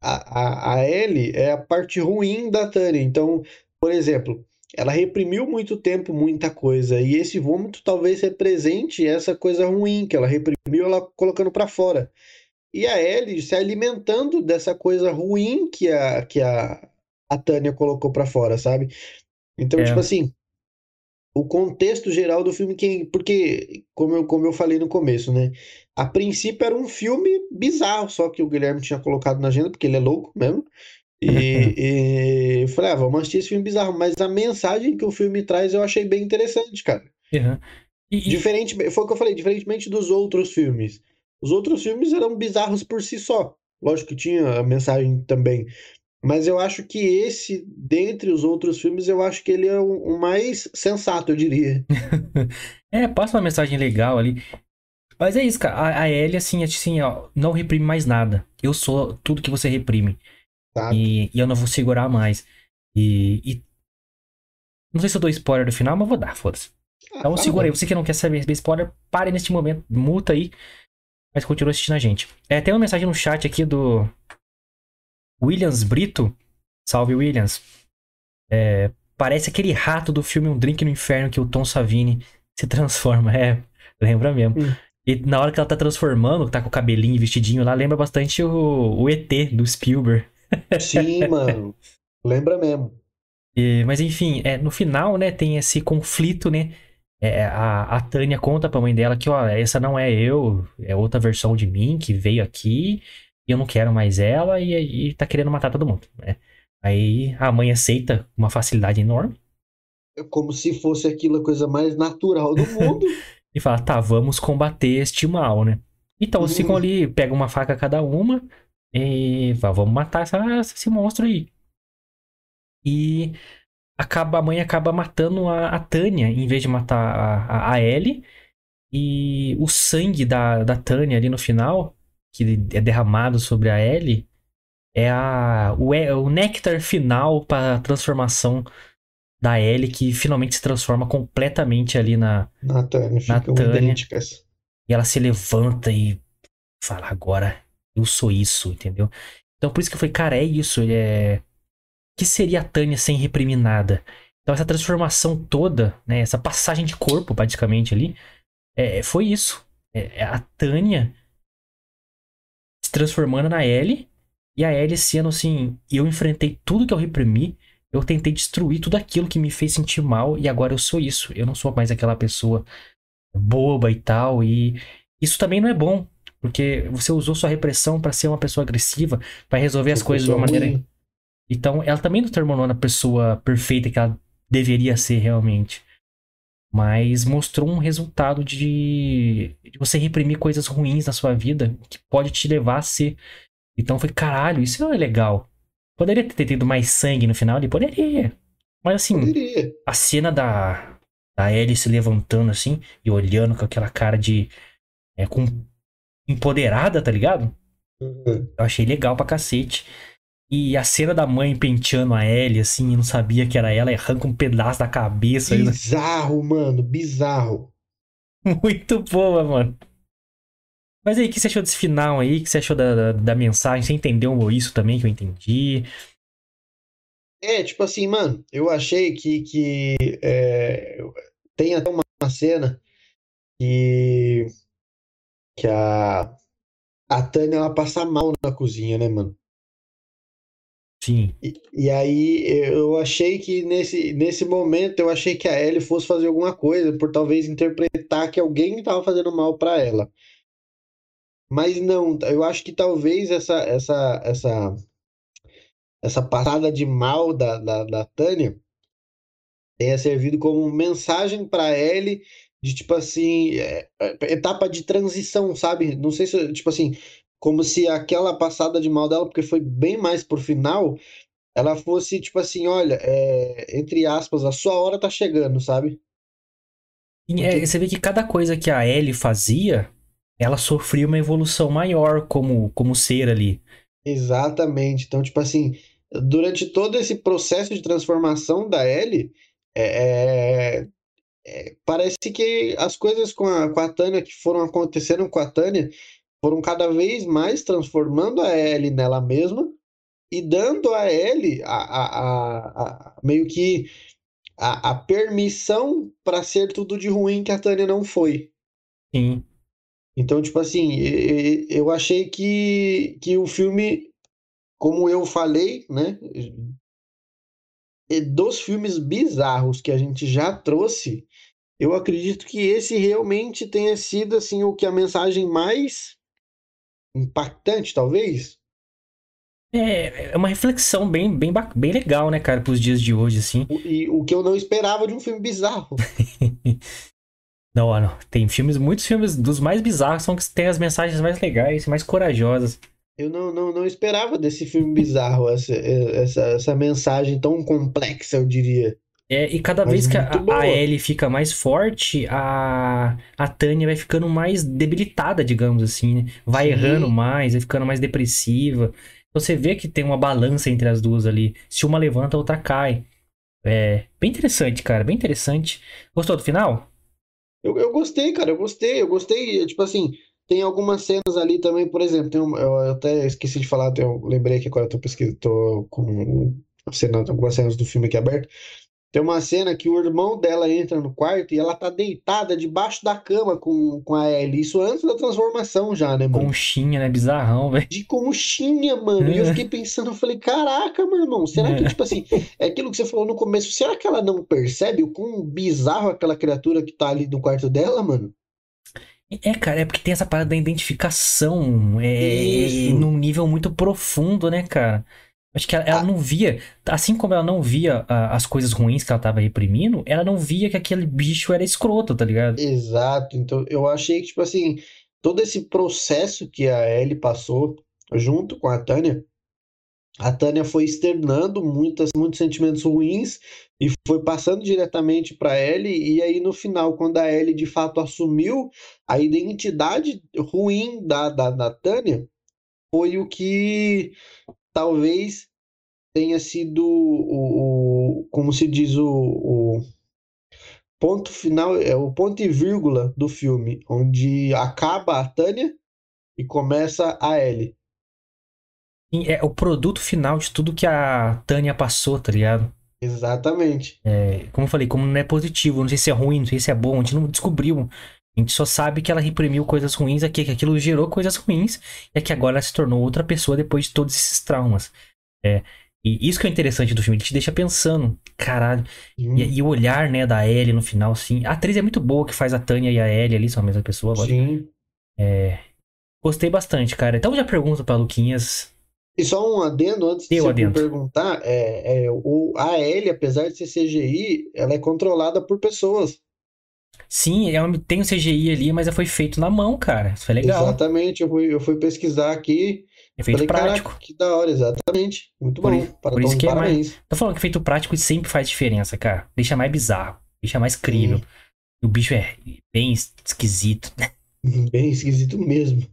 A, a, a Ellie é a parte ruim da Tânia. Então, por exemplo, ela reprimiu muito tempo muita coisa. E esse vômito talvez represente essa coisa ruim que ela reprimiu, ela colocando pra fora. E a Ellie se alimentando dessa coisa ruim que a, que a, a Tânia colocou pra fora, sabe? Então, É. tipo assim, o contexto geral do filme, que, porque, como eu, como eu falei no começo, né? A princípio era um filme bizarro, só que o Guilherme tinha colocado na agenda, porque ele é louco mesmo. E, e eu falei, ah, vamos assistir esse filme bizarro. Mas a mensagem que o filme traz eu achei bem interessante, cara. Uhum. E, Diferente, foi o que eu falei, diferentemente dos outros filmes. Os outros filmes eram bizarros por si só. Lógico que tinha a mensagem também. Mas eu acho que esse, dentre os outros filmes, eu acho que ele é o, mais sensato, eu diria. é, passa uma mensagem legal ali. Mas é isso, cara. A, a Ellie, assim, é assim, ó, não reprime mais nada. Eu sou tudo que você reprime. Tá? E, e eu não vou segurar mais. E, e- Não sei se eu dou spoiler do final, mas vou dar, foda-se. Então Ah, segura aí. Você que não quer saber spoiler, pare neste momento. Multa aí. Mas continua assistindo a gente. É, tem uma mensagem no chat aqui do Williams Brito. Salve, Williams. É, parece aquele rato do filme Um Drink no Inferno que o Tom Savini se transforma. É, lembra mesmo. Hum. E na hora que ela tá transformando, tá com o cabelinho vestidinho lá, lembra bastante o, o ET do Spielberg. Sim, mano. Lembra mesmo. E- mas enfim, é, no final, né, tem esse conflito, né? É, a, a Tânia conta pra mãe dela que, ó, essa não é eu, é outra versão de mim que veio aqui e eu não quero mais ela e, e tá querendo matar todo mundo, né? Aí a mãe aceita com uma facilidade enorme É como se fosse aquilo a coisa mais natural do mundo. e fala, tá, vamos combater este mal, né? Então eles ficam ali, pegam uma faca cada uma e fala, vamos matar essa, esse monstro aí. E acaba, a mãe acaba matando a, a Tânia em vez de matar a, a, a Ellie. E o sangue da, da Tânia ali no final, que é derramado sobre a Ellie, é a, o, o néctar final para a transformação da Ellie, que finalmente se transforma completamente ali na, Na Tânia, idênticas. e ela se levanta e fala, agora eu sou isso, entendeu? Então por isso que eu falei, cara, é isso. É... O que seria a Tânia sem reprimir nada? Então essa transformação toda, né? Essa passagem de corpo, praticamente, ali, é, foi isso. É, é a Tânia transformando na Ellie e a Ellie sendo assim, eu enfrentei tudo que eu reprimi, eu tentei destruir tudo aquilo que me fez sentir mal e agora eu sou isso. Eu não sou mais aquela pessoa boba e tal. E isso também não é bom, porque você usou sua repressão pra ser uma pessoa agressiva, pra resolver as coisas de uma maneira. ruim. Então, ela também não terminou na pessoa perfeita que ela deveria ser realmente. Mas mostrou um resultado de, de você reprimir coisas ruins na sua vida que pode te levar a ser. Então foi, caralho, isso não é legal. Poderia ter tido mais sangue no final? Ele poderia. Mas assim, Poderia. a cena da, da Ellie se levantando assim e olhando com aquela cara de. É, com, empoderada, tá ligado? Uhum. Eu achei legal pra cacete. E a cena da mãe penteando a Ellie, assim, e não sabia que era ela, e arranca um pedaço da cabeça. ainda. Bizarro, mano, bizarro. Muito boa, mano. Mas aí, o que você achou desse final aí? O que você achou da, da, da mensagem? Você entendeu isso também, que eu entendi? É, tipo assim, mano, eu achei que, que é, tem até uma cena que, que a, a Tânia ela passa mal na cozinha, né, mano? Sim. E, e aí eu achei que nesse, nesse momento eu achei que a Ellie fosse fazer alguma coisa por talvez interpretar que alguém estava fazendo mal para ela. Mas não, eu acho que talvez essa essa essa essa passada de mal da, da, da Tânia tenha servido como mensagem para Ellie de tipo assim, é, é, etapa de transição, sabe? Não sei se, tipo assim, como se aquela passada de mal dela, porque foi bem mais por final, ela fosse tipo assim, olha, é, entre aspas, a sua hora tá chegando, sabe? E é, você vê que cada coisa que a Ellie fazia, ela sofria uma evolução maior como, como ser ali. Exatamente. Então, tipo assim, durante todo esse processo de transformação da Ellie, é, é, é, parece que as coisas com a, com a Tânia que foram acontecendo com a Tânia foram cada vez mais transformando a Ellie nela mesma e dando a Ellie a, a, a, meio que a, a permissão para ser tudo de ruim que a Tânia não foi. Sim. Então, tipo assim, eu achei que, que o filme, como eu falei, né? Dos filmes bizarros que a gente já trouxe, eu acredito que esse realmente tenha sido assim o que a mensagem mais impactante, talvez. É, é uma reflexão bem, bem, bem legal, né, cara, pros dias de hoje, assim. O, e o que eu não esperava de um filme bizarro. não, não. Tem filmes, muitos filmes dos mais bizarros são que têm as mensagens mais legais, mais corajosas. Eu não, não, não esperava desse filme bizarro, essa, essa, essa mensagem tão complexa, eu diria. É, e cada Mas vez que a, a Ellie fica mais forte, a, a Tânia vai ficando mais debilitada, digamos assim, né? Vai Sim. errando mais, vai ficando mais depressiva. Então você vê que tem uma balança entre as duas ali. Se uma levanta, a outra cai. É bem interessante, cara, bem interessante. Gostou do final? Eu, eu gostei, cara, eu gostei, eu gostei. Tipo assim, tem algumas cenas ali também, por exemplo, tem um, eu até esqueci de falar, eu lembrei que agora eu tô pesquisando, tô com cena, algumas cenas do filme aqui aberto. Tem uma cena que o irmão dela entra no quarto e ela tá deitada debaixo da cama com, com a Ellie. Isso antes da transformação já, né, mano? Conchinha, né? Bizarrão, velho. De conchinha, mano. E eu fiquei pensando, eu falei, caraca, meu irmão, será que, tipo assim, é aquilo que você falou no começo, será que ela não percebe o quão bizarro aquela criatura que tá ali no quarto dela, mano? É, cara, é porque tem essa parada da identificação é, num nível muito profundo, né, cara? Acho que ela, ela ah. não via, assim como ela não via uh, as coisas ruins que ela tava reprimindo, ela não via que aquele bicho era escroto, tá ligado? Exato. Então eu achei que, tipo assim, todo esse processo que a Ellie passou junto com a Tânia, a Tânia foi externando muitas, muitos sentimentos ruins e foi passando diretamente para Ellie. E aí, no final, quando a Ellie de fato assumiu a identidade ruim da, da, da Tânia, foi o que talvez tenha sido o, o como se diz o, o, ponto final, é o ponto e vírgula do filme, onde acaba a Tânia e começa a Ellie. É o produto final de tudo que a Tânia passou, tá ligado? Exatamente. É, como eu falei, como não é positivo, não sei se é ruim, não sei se é bom, a gente não descobriu. A gente só sabe que ela reprimiu coisas ruins aqui, que aquilo gerou coisas ruins, e que agora ela se tornou outra pessoa depois de todos esses traumas. É, e isso que é interessante do filme, ele te deixa pensando, caralho. Hum. E, e, o olhar, né, da Ellie no final, assim. A atriz é muito boa que faz a Tânia e a Ellie ali, são a mesma pessoa. Agora. Sim. É, gostei bastante, cara. Então já pergunto pra Luquinhas. E só um adendo antes de você perguntar, é, é, o, a Ellie, apesar de ser CGI, ela é controlada por pessoas. Sim, é tem o um CGI ali, mas foi feito na mão, cara. Isso foi legal. Exatamente, eu fui, eu fui pesquisar aqui. Efeito falei, prático. que da hora, exatamente. Muito por, bom. Por, por isso que é mais. Tô falando que efeito prático sempre faz diferença, cara. Deixa mais bizarro, deixa mais crível. O bicho é bem esquisito. Bem esquisito mesmo.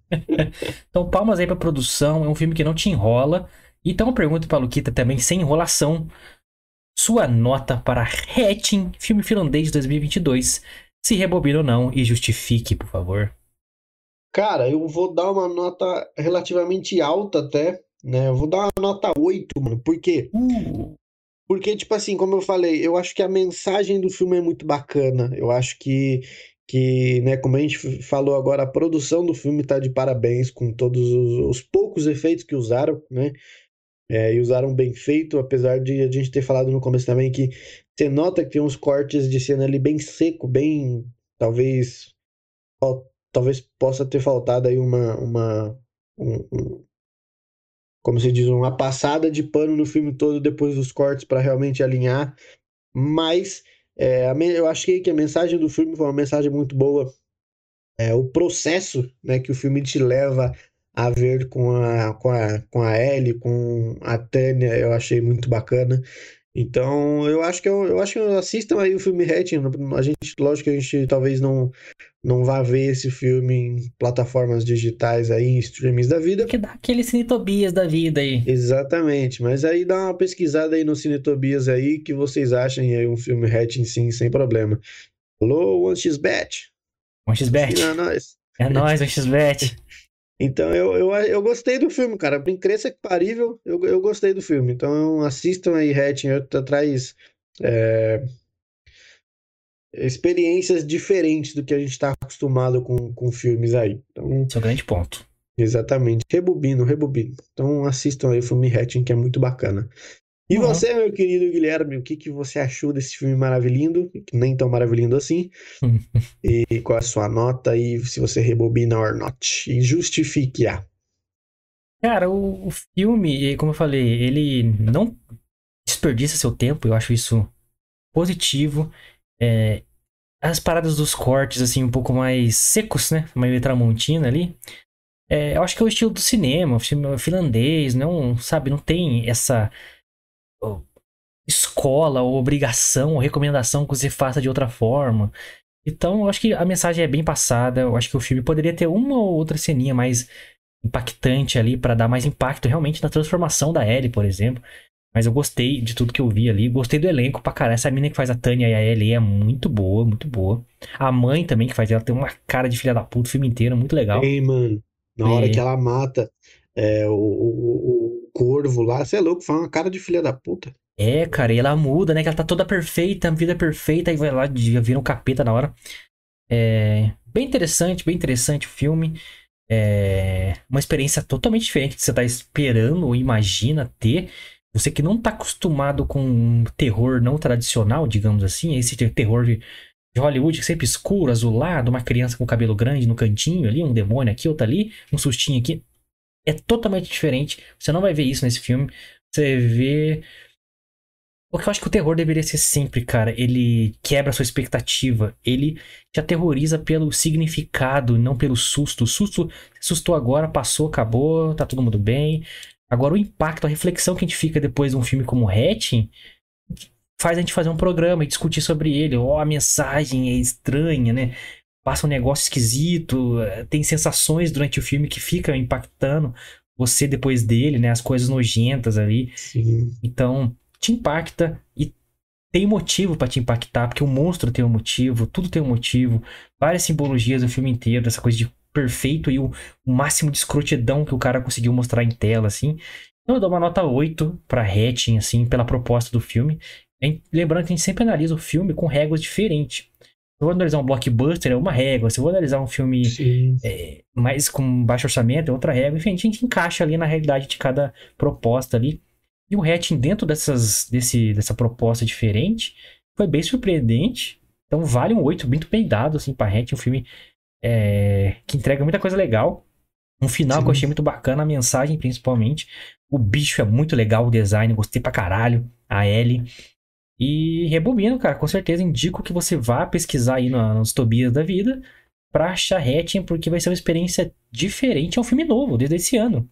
então, palmas aí pra produção. É um filme que não te enrola. Então, eu pergunto pra Luquita também, sem enrolação. Sua nota para Hatching, filme finlandês de 2022 se rebobina ou não e justifique, por favor. Cara, eu vou dar uma nota relativamente alta até, né? Eu vou dar uma nota 8, mano. Por quê? Uh. Porque, tipo assim, como eu falei, eu acho que a mensagem do filme é muito bacana. Eu acho que, que né, como a gente falou agora, a produção do filme tá de parabéns com todos os, os poucos efeitos que usaram, né? É, e usaram bem feito, apesar de a gente ter falado no começo também que você nota que tem uns cortes de cena ali bem seco, bem. Talvez. Talvez possa ter faltado aí uma. uma um, um, como se diz, uma passada de pano no filme todo depois dos cortes para realmente alinhar. Mas é, eu achei que a mensagem do filme foi uma mensagem muito boa. É, o processo né, que o filme te leva a ver com a, com a, com a Ellie, com a Tânia, eu achei muito bacana. Então, eu acho que eu, eu acho que assistam aí o filme Hatching. A gente, lógico que a gente talvez não não vá ver esse filme em plataformas digitais aí, em streamings da vida. Que dá aquele Cinetobias da vida aí. Exatamente, mas aí dá uma pesquisada aí no Cinetobias aí que vocês achem aí um filme Hatching sim, sem problema. Alô, OneXBet. OneXBet. É nóis. É nóis, OneXBet. Então eu, eu, eu gostei do filme, cara. Por incrível que parível, eu, eu gostei do filme. Então assistam aí, Hatching. Traz é, experiências diferentes do que a gente está acostumado com, com filmes aí. Então, Esse é o grande ponto. Exatamente. Rebobino, rebobino. Então assistam aí o filme Hatching, que é muito bacana. E uhum. você, meu querido Guilherme, o que, que você achou desse filme maravilhoso? Nem tão maravilhoso assim. e qual é a sua nota e se você rebobina or not? E justifique-a. Cara, o, o, filme, como eu falei, ele não desperdiça seu tempo, eu acho isso positivo. É, as paradas dos cortes, assim, um pouco mais secos, né? Meio tramontina ali. É, eu acho que é o estilo do cinema, o filme finlandês, não, sabe, não tem essa escola, ou obrigação, ou recomendação que você faça de outra forma. Então, eu acho que a mensagem é bem passada. Eu acho que o filme poderia ter uma ou outra ceninha mais impactante ali para dar mais impacto realmente na transformação da Ellie, por exemplo. Mas eu gostei de tudo que eu vi ali. Gostei do elenco pra caralho. Essa menina que faz a Tânia e a Ellie é muito boa, muito boa. A mãe também que faz ela tem uma cara de filha da puta o filme inteiro, muito legal. Ei, mano. Na hora que ela mata é, o, o, o, corvo lá, você é louco, faz uma cara de filha da puta. É, cara, e ela muda, né? Que ela tá toda perfeita, vida perfeita, e vai lá, vira um capeta na hora. É. Bem interessante, bem interessante o filme. É uma experiência totalmente diferente que você tá esperando ou imagina ter. Você que não tá acostumado com terror não tradicional, digamos assim, esse terror de Hollywood sempre escuro, azulado, uma criança com cabelo grande no cantinho ali, um demônio aqui, outro ali, um sustinho aqui. É totalmente diferente. Você não vai ver isso nesse filme. Você vê. Porque eu acho que o terror deveria ser sempre, cara. Ele quebra a sua expectativa. Ele te aterroriza pelo significado, não pelo susto. O susto assustou agora, passou, acabou, tá todo mundo bem. Agora, o impacto, a reflexão que a gente fica depois de um filme como Hatching faz a gente fazer um programa e discutir sobre ele. Ó, oh, a mensagem é estranha, né? Passa um negócio esquisito, eh, tem sensações durante o filme que ficam impactando você depois dele, né? As coisas nojentas ali. Sim. Então, te impacta e tem motivo para te impactar, porque o monstro tem um motivo, tudo tem um motivo. Várias simbologias do filme inteiro, dessa coisa de perfeito e o, o, máximo de escrotidão que o cara conseguiu mostrar em tela, assim. Então eu dou uma nota 8 pra Hatching, assim, pela proposta do filme. Lembrando que a gente sempre analisa o filme com réguas diferentes. Se eu vou analisar um blockbuster, é uma régua. Se eu vou analisar um filme é, mais com baixo orçamento, é outra régua. Enfim, a gente encaixa ali na realidade de cada proposta ali. E o Hatching, dentro dessas, desse, dessa proposta diferente, foi bem surpreendente. Então vale um 8 muito bem dado, assim, pra Hatching. Um filme é, que entrega muita coisa legal. Um final Sim. que eu achei muito bacana, a mensagem principalmente. O bicho é muito legal, o design, gostei pra caralho. A Ellie. E rebobino, cara, com certeza indico que você vá pesquisar aí nos Tobias da vida pra achar Hatching, porque vai ser uma experiência diferente. É um filme novo, desde esse ano.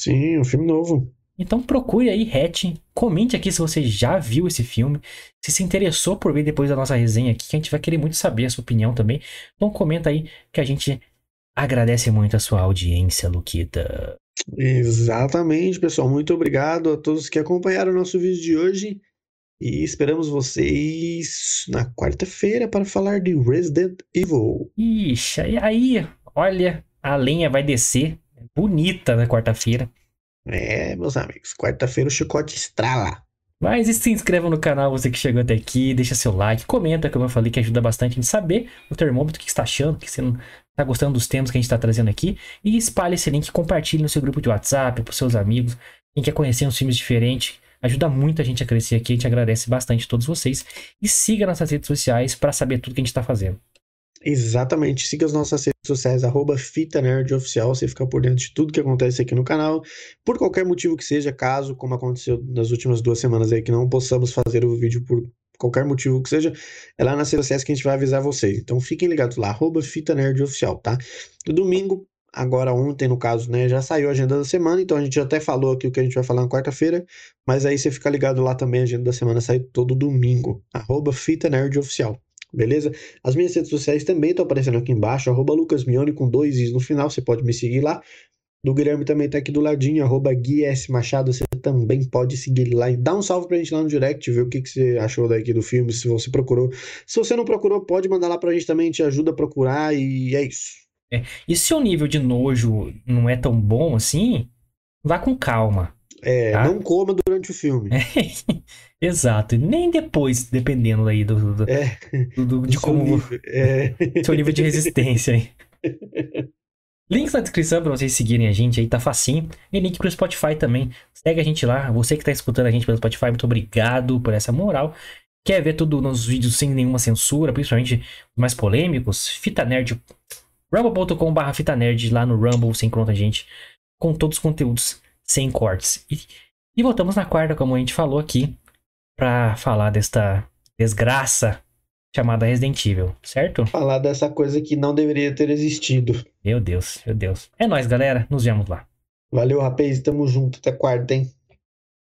Sim, um filme novo. Então procure aí Hatching, comente aqui se você já viu esse filme, se se interessou por ver depois da nossa resenha aqui, que a gente vai querer muito saber a sua opinião também. Então comenta aí que a gente agradece muito a sua audiência, Luquita. Exatamente, pessoal. Muito obrigado a todos que acompanharam o nosso vídeo de hoje. E esperamos vocês na quarta-feira para falar de Resident Evil. Ixi, aí, olha, a lenha vai descer bonita na quarta-feira. É, meus amigos, quarta-feira o chicote estrala. Mas e se inscreva no canal, você que chegou até aqui, deixa seu like, comenta, como eu falei, que ajuda bastante a gente saber o termômetro, o que você está achando, que você não está gostando dos temas que a gente está trazendo aqui. E espalhe esse link, compartilhe no seu grupo de WhatsApp, para seus amigos. Quem quer conhecer uns filmes diferentes, ajuda muito a gente a crescer aqui. A gente agradece bastante a todos vocês. E siga nossas redes sociais para saber tudo que a gente está fazendo. Exatamente. Siga as nossas redes sociais, arroba Fita Nerd Oficial. Você fica por dentro de tudo que acontece aqui no canal. Por qualquer motivo que seja, caso, como aconteceu nas últimas duas semanas aí, que não possamos fazer o vídeo por qualquer motivo que seja, é lá nas redes sociais que a gente vai avisar vocês. Então fiquem ligados lá, arroba Fita Nerd Oficial, tá? No domingo, agora ontem, no caso, né, já saiu a agenda da semana, então a gente até falou aqui o que a gente vai falar na quarta-feira, mas aí você fica ligado lá também, a agenda da semana sai todo domingo, arroba Fita Nerd Oficial. Beleza? As minhas redes sociais também estão aparecendo aqui embaixo, arroba Lucas Mione com dois is no final, você pode me seguir lá. Do Guilherme também tá aqui do ladinho, arroba S. Machado, você também pode seguir lá e dá um salve pra gente lá no direct, ver o que, que você achou daqui do filme, se você procurou. Se você não procurou, pode mandar lá pra gente também, gente ajuda a procurar e é isso. É. E se o nível de nojo não é tão bom assim, vá com calma. É, Tá. não coma durante o filme. Exato. Nem depois, dependendo aí do, do- É, do- do- de como nível. É. seu nível de resistência aí. Links na descrição pra vocês seguirem a gente aí, tá facinho. E link pro Spotify também. Segue a gente lá. Você que tá escutando a gente pelo Spotify, muito obrigado por essa moral. Quer ver tudo nos vídeos sem nenhuma censura, principalmente os mais polêmicos? Fita Nerd. Rumble.com.br Fita Nerd lá no Rumble, você encontra a gente com todos os conteúdos sem cortes. E, e voltamos na quarta, como a gente falou aqui, pra falar desta desgraça chamada Resident Evil, certo? Falar dessa coisa que não deveria ter existido. Meu Deus, meu Deus. É nóis, galera. Nos vemos lá. Valeu, rapaz. Tamo junto. Até quarta, hein?